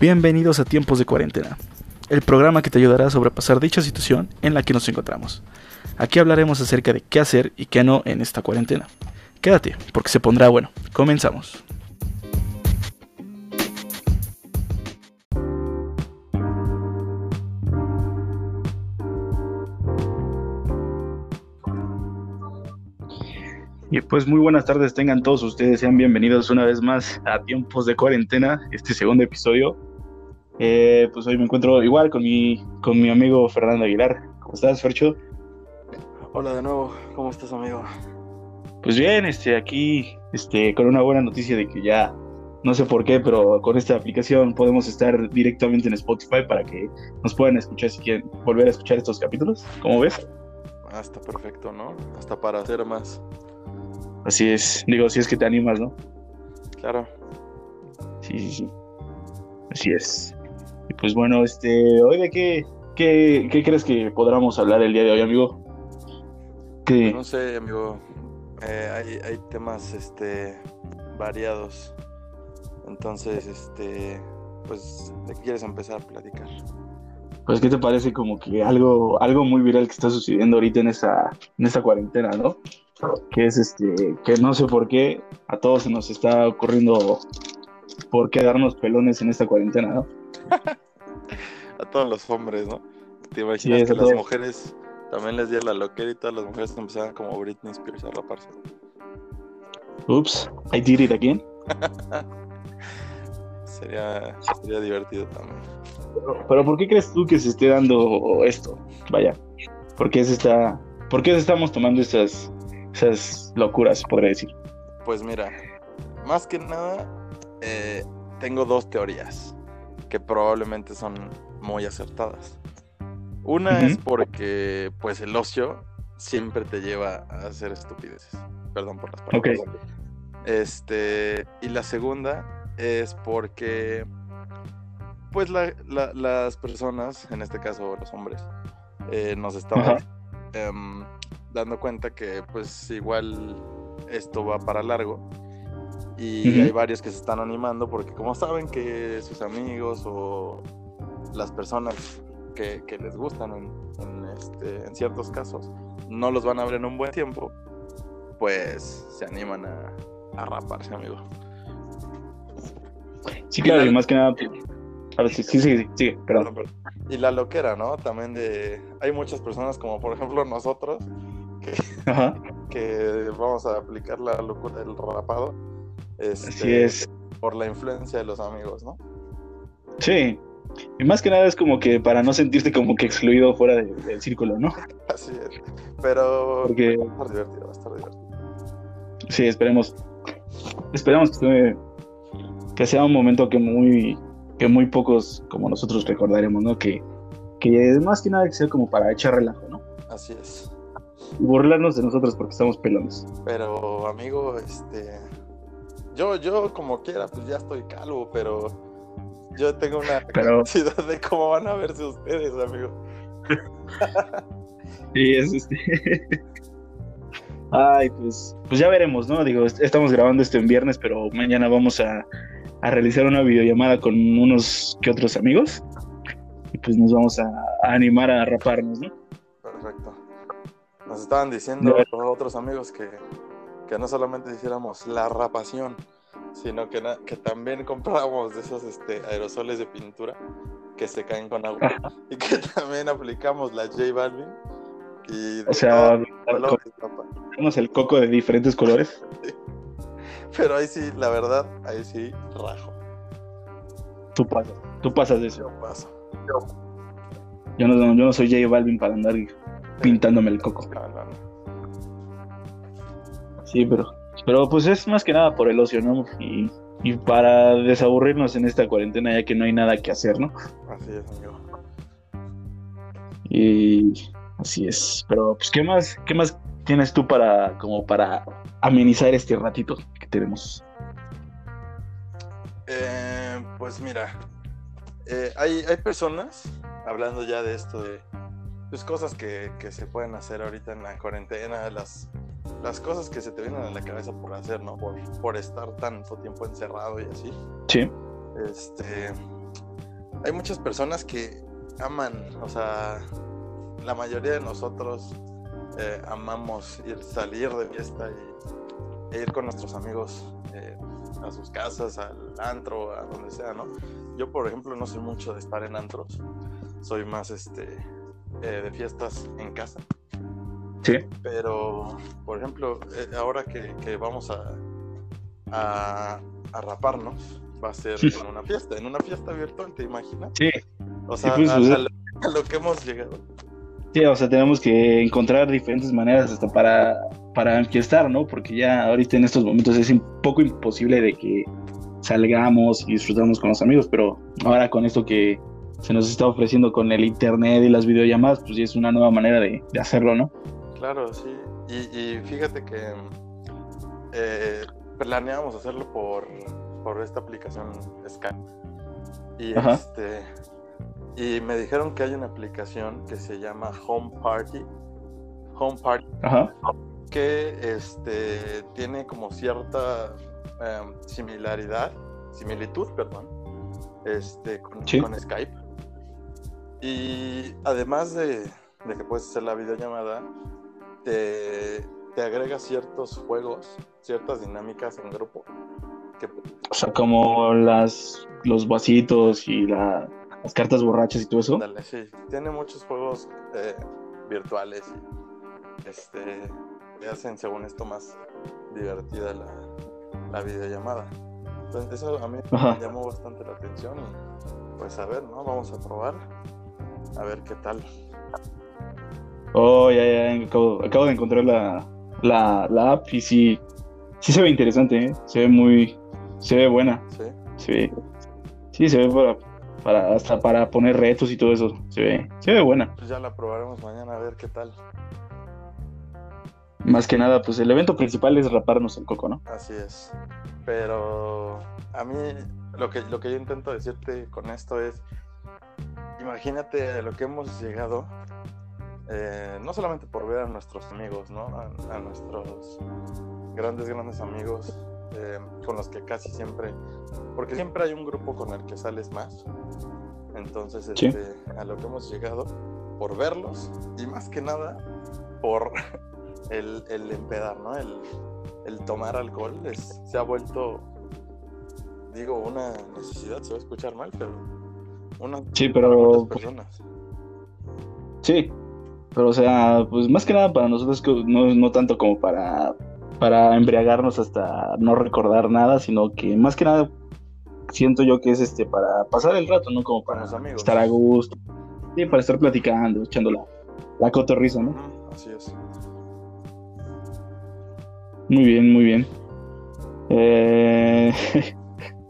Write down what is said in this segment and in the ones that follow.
Bienvenidos a Tiempos de Cuarentena, el programa que te ayudará a sobrepasar dicha situación en la que nos encontramos. Aquí hablaremos acerca de qué hacer y qué no en esta cuarentena. Quédate, porque se pondrá bueno. Comenzamos. Y pues muy buenas tardes tengan todos ustedes, sean bienvenidos una vez más a Tiempos de Cuarentena, este segundo episodio. Eh, pues hoy me encuentro igual con mi, con mi amigo Fernando Aguilar. ¿Cómo estás, Fercho? Hola de nuevo, ¿cómo estás, amigo? Pues bien, este, aquí, este, con una buena noticia de que ya, no sé por qué, pero con esta aplicación podemos estar directamente en Spotify para que nos puedan escuchar si quieren volver a escuchar estos capítulos. ¿Cómo ves? Ah, está perfecto, ¿no? Hasta para hacer más. Así es, digo, si es que te animas, ¿no? Claro. Sí, sí, sí. Así es. Y pues bueno, este, hoy de qué, qué, qué crees que podamos hablar el día de hoy, amigo? ¿Qué? No sé, amigo. Eh, hay, hay temas, este, variados. Entonces, este, pues, ¿de qué quieres empezar a platicar? Pues, ¿qué te parece como que algo, algo muy viral que está sucediendo ahorita en esta, en esta cuarentena, ¿no? Que es este, que no sé por qué a todos se nos está ocurriendo por qué darnos pelones en esta cuarentena, ¿no? a todos los hombres, ¿no? ¿Te imaginas Sí, que las mujeres también les dio la loquera y todas las mujeres empezaban como Britney Spears a raparse? Ups, I did it again. Sería, sería divertido también. Pero, pero ¿por qué crees tú que se esté dando esto? Vaya, ¿por qué se está, por qué estamos tomando esas, esas locuras, podría decir? Pues mira, más que nada, eh, tengo dos teorías que probablemente son muy acertadas. Una es porque, pues, el ocio siempre te lleva a hacer estupideces. Perdón por las palabras. Este, y la segunda es porque, pues, la- la- las personas, en este caso los hombres, eh, nos Ajá. em, dando cuenta que, pues, igual esto va para largo. Y hay varios que se están animando porque como saben que sus amigos o las personas que, que les gustan en, en, este, en ciertos casos no los van a ver en un buen tiempo, pues se animan a, a raparse, amigo. Sí, claro, la- y más que nada, sí, sí, sí, sí, perdón. Y la loquera, ¿no? También de... Hay muchas personas como por ejemplo nosotros que vamos a aplicar la locura del rapado. Este, así es. Por la influencia de los amigos, ¿no? Sí, y más que nada es como que para no sentirte como que excluido fuera de- del círculo, ¿no? Así es. Pero Porque- va a estar divertido, va a estar divertido. Sí, esperemos. Esperemos que, sea- que sea un momento que muy, que muy pocos como nosotros recordaremos, ¿no? Que, que más que nada que sea como para echar relajo, ¿no? Así es. Y burlarnos de nosotros porque estamos pelones. Pero, amigo, este. Yo, yo como quiera, pues ya estoy calvo, pero yo tengo una Pero- curiosidad de cómo van a verse ustedes, amigo. Sí, es este. Ay, pues, pues ya veremos, ¿no? Digo, est- estamos grabando esto en viernes, pero mañana vamos a, a realizar una videollamada con unos que otros amigos. Y pues nos vamos a, a animar a raparnos, ¿no? Perfecto. Nos estaban diciendo otros amigos que, que no solamente hiciéramos la rapación, sino que, que también compráramos de esos este, aerosoles de pintura que se caen con agua. Y que también aplicamos la J Balvin. Y O sea, tenemos el coco de diferentes colores. Pero ahí sí, la verdad, ahí sí, rajo. Tú pasas, tú pasas de eso. Yo paso. Yo no, yo no soy J Balvin para andar pintándome el coco. No, no, no. Sí, pero, pero pues es más que nada por el ocio, ¿no? Y, y para desaburrirnos en esta cuarentena ya que no hay nada que hacer, ¿no? Así es, amigo. Y así es. Pero pues qué más, qué más tienes tú para como para amenizar este ratito que tenemos. Eh, pues mira, eh, hay, hay personas, hablando ya de esto de pues, cosas que, que se pueden hacer ahorita en la cuarentena, las, las cosas que se te vienen a la cabeza por hacer, ¿no? Por, por estar tanto tiempo encerrado y así. Sí. Este, hay muchas personas que aman, o sea, la mayoría de nosotros eh, amamos ir salir de fiesta y, e ir con nuestros amigos eh, a sus casas, al antro, a donde sea, ¿no? Yo, por ejemplo, no soy mucho de estar en antros, soy más este eh, de fiestas en casa. Sí. Pero, por ejemplo, ahora que, vamos a, a, a, raparnos, va a ser en una fiesta, en una fiesta virtual, ¿te imaginas? Sí. O sea, pues, a, lo, que hemos llegado. Sí, o sea, tenemos que encontrar diferentes maneras hasta para, para estar, ¿no? Porque ya ahorita en estos momentos es un poco imposible de que salgamos y disfrutamos con los amigos, pero ahora con esto que se nos está ofreciendo con el internet y las videollamadas, pues ya es una nueva manera de, hacerlo, ¿no? Claro, sí. Y, fíjate que eh, planeamos hacerlo por, por esta aplicación Skype. Y este y me dijeron que hay una aplicación que se llama Home Party. Home Party. Que este, tiene como cierta em, similaridad, similitud, perdón, este, con, Skype. Y además de, que puedes hacer la videollamada, te, te agrega ciertos juegos, ciertas dinámicas en grupo. O sea, como las, los vasitos y la las cartas borrachas y todo eso. Dale, sí, tiene muchos juegos eh, virtuales y este, le hacen según esto más divertida la, la videollamada. Entonces eso a mí me llamó bastante la atención y pues a ver, ¿no? Vamos a probar a ver qué tal. Oh, ya, ya, acabo, acabo de encontrar la, la, la, app y sí, sí se ve interesante, ¿eh? se ve muy, se ve buena. Sí. Sí, sí se ve para, para hasta para poner retos y todo eso. Se ve, se ve buena. Pues ya la probaremos mañana a ver qué tal. Más que nada, pues el evento principal es raparnos el coco, ¿no? Así es. Pero a mí lo que, lo que yo intento decirte con esto es, imagínate a lo que hemos llegado, eh, no solamente por ver a nuestros amigos, ¿no? a nuestros grandes, grandes amigos eh, con los que casi siempre, porque siempre hay un grupo con el que sales más. Entonces, este, a lo que hemos llegado, por verlos y más que nada por el, el empedar, ¿no? El, el tomar alcohol es, se ha vuelto, digo, una necesidad, se va a escuchar mal, pero una sí, pero personas. Sí, pero o sea, pues más que nada para nosotros no, no tanto como para para embriagarnos hasta no recordar nada, sino que más que nada siento yo que es este para pasar el rato, ¿no? Como para estar a gusto. Sí, para estar platicando, echando la, la cotorriza, ¿no? Así es. Muy bien, muy bien. Eh,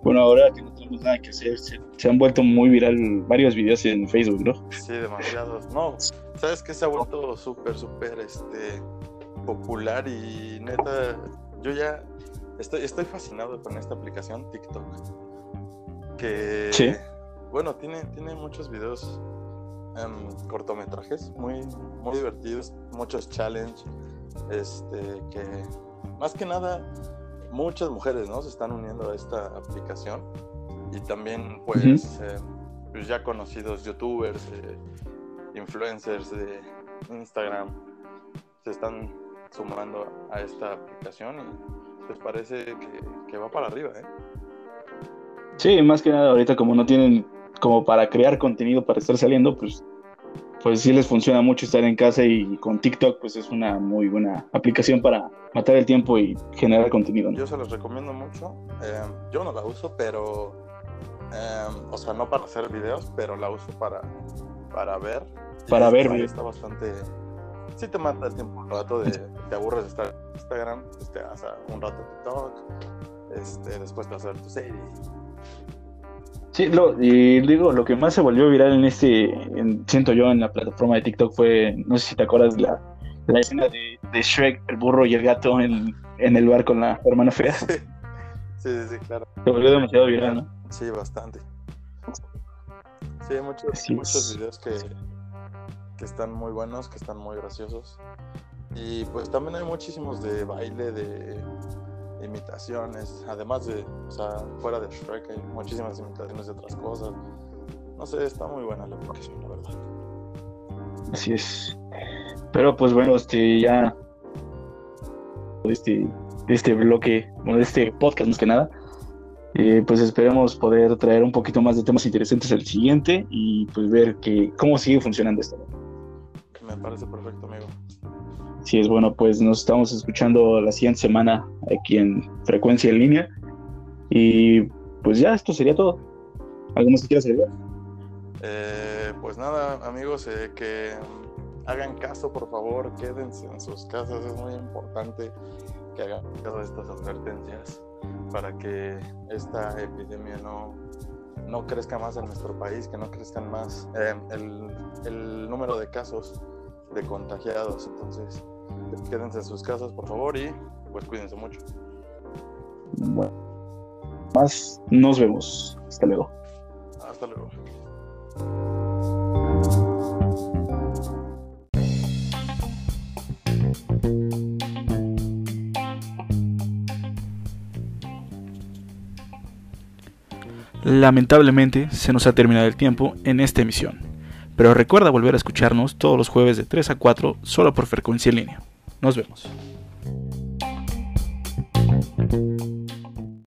bueno, ahora que no tenemos nada que hacer, se, se, han vuelto muy viral varios videos en Facebook, ¿no? Sí, demasiados. No, ¿sabes qué se ha vuelto súper, súper, este popular y neta, yo ya estoy, estoy fascinado con esta aplicación TikTok. Que, bueno, tiene, tiene muchos videos, um, cortometrajes muy, muy divertidos, muchos challenges, este, que más que nada muchas mujeres, ¿no? Se están uniendo a esta aplicación y también, pues, eh, pues ya conocidos youtubers, eh, influencers de Instagram, se están sumando a esta aplicación y pues parece que, va para arriba, ¿eh? Sí, más que nada ahorita como no tienen como para crear contenido para estar saliendo, pues pues sí les funciona mucho estar en casa y con TikTok pues es una muy buena aplicación para matar el tiempo y generar contenido. Yo se los recomiendo mucho. Eh, yo no la uso, pero eh, o sea, no para hacer videos, pero la uso para para ver. Para ver, está bastante si te mata el tiempo un rato de te aburres de estar en Instagram, pues te vas a un rato TikTok, este, después te vas a ver tu serie. Sí, lo, y digo, lo que más se volvió viral en este, siento yo, en la plataforma de TikTok fue, no sé si te acuerdas, la, la escena de, de, Shrek, el burro y el gato en, en el bar con la hermana fea. Sí, sí, sí, claro. Se volvió demasiado viral, ¿no? Sí, bastante. Sí, hay muchos, muchos videos que, que están muy buenos, que están muy graciosos. Y pues también hay muchísimos de baile, de imitaciones, además de, o sea, fuera de Shrek hay muchísimas imitaciones de otras cosas. no sé, está muy buena la aplicación, la verdad. Así es. Pero pues bueno, este ya este, este bloque, bueno, de este podcast más que nada, eh, pues esperemos poder traer un poquito más de temas interesantes al siguiente y pues ver que, cómo sigue funcionando esto. Me parece perfecto, amigo. Sí, es bueno, pues nos estamos escuchando la siguiente semana aquí en Frecuencia en Línea. Y pues ya, esto sería todo. ¿Algo más que quieras agregar? Eh, pues nada, amigos, eh, que hagan caso, por favor, quédense en sus casas, es muy importante que hagan caso de estas advertencias para que esta epidemia no, no crezca más en nuestro país, que no crezcan más eh, el, el número de casos de contagiados. Entonces, quédense en sus casas, por favor, y pues cuídense mucho. Bueno, más nos vemos. Hasta luego. Hasta luego. Lamentablemente se nos ha terminado el tiempo en esta emisión, pero recuerda volver a escucharnos todos los jueves de 3 a 4 solo por frecuencia en línea. Nos vemos.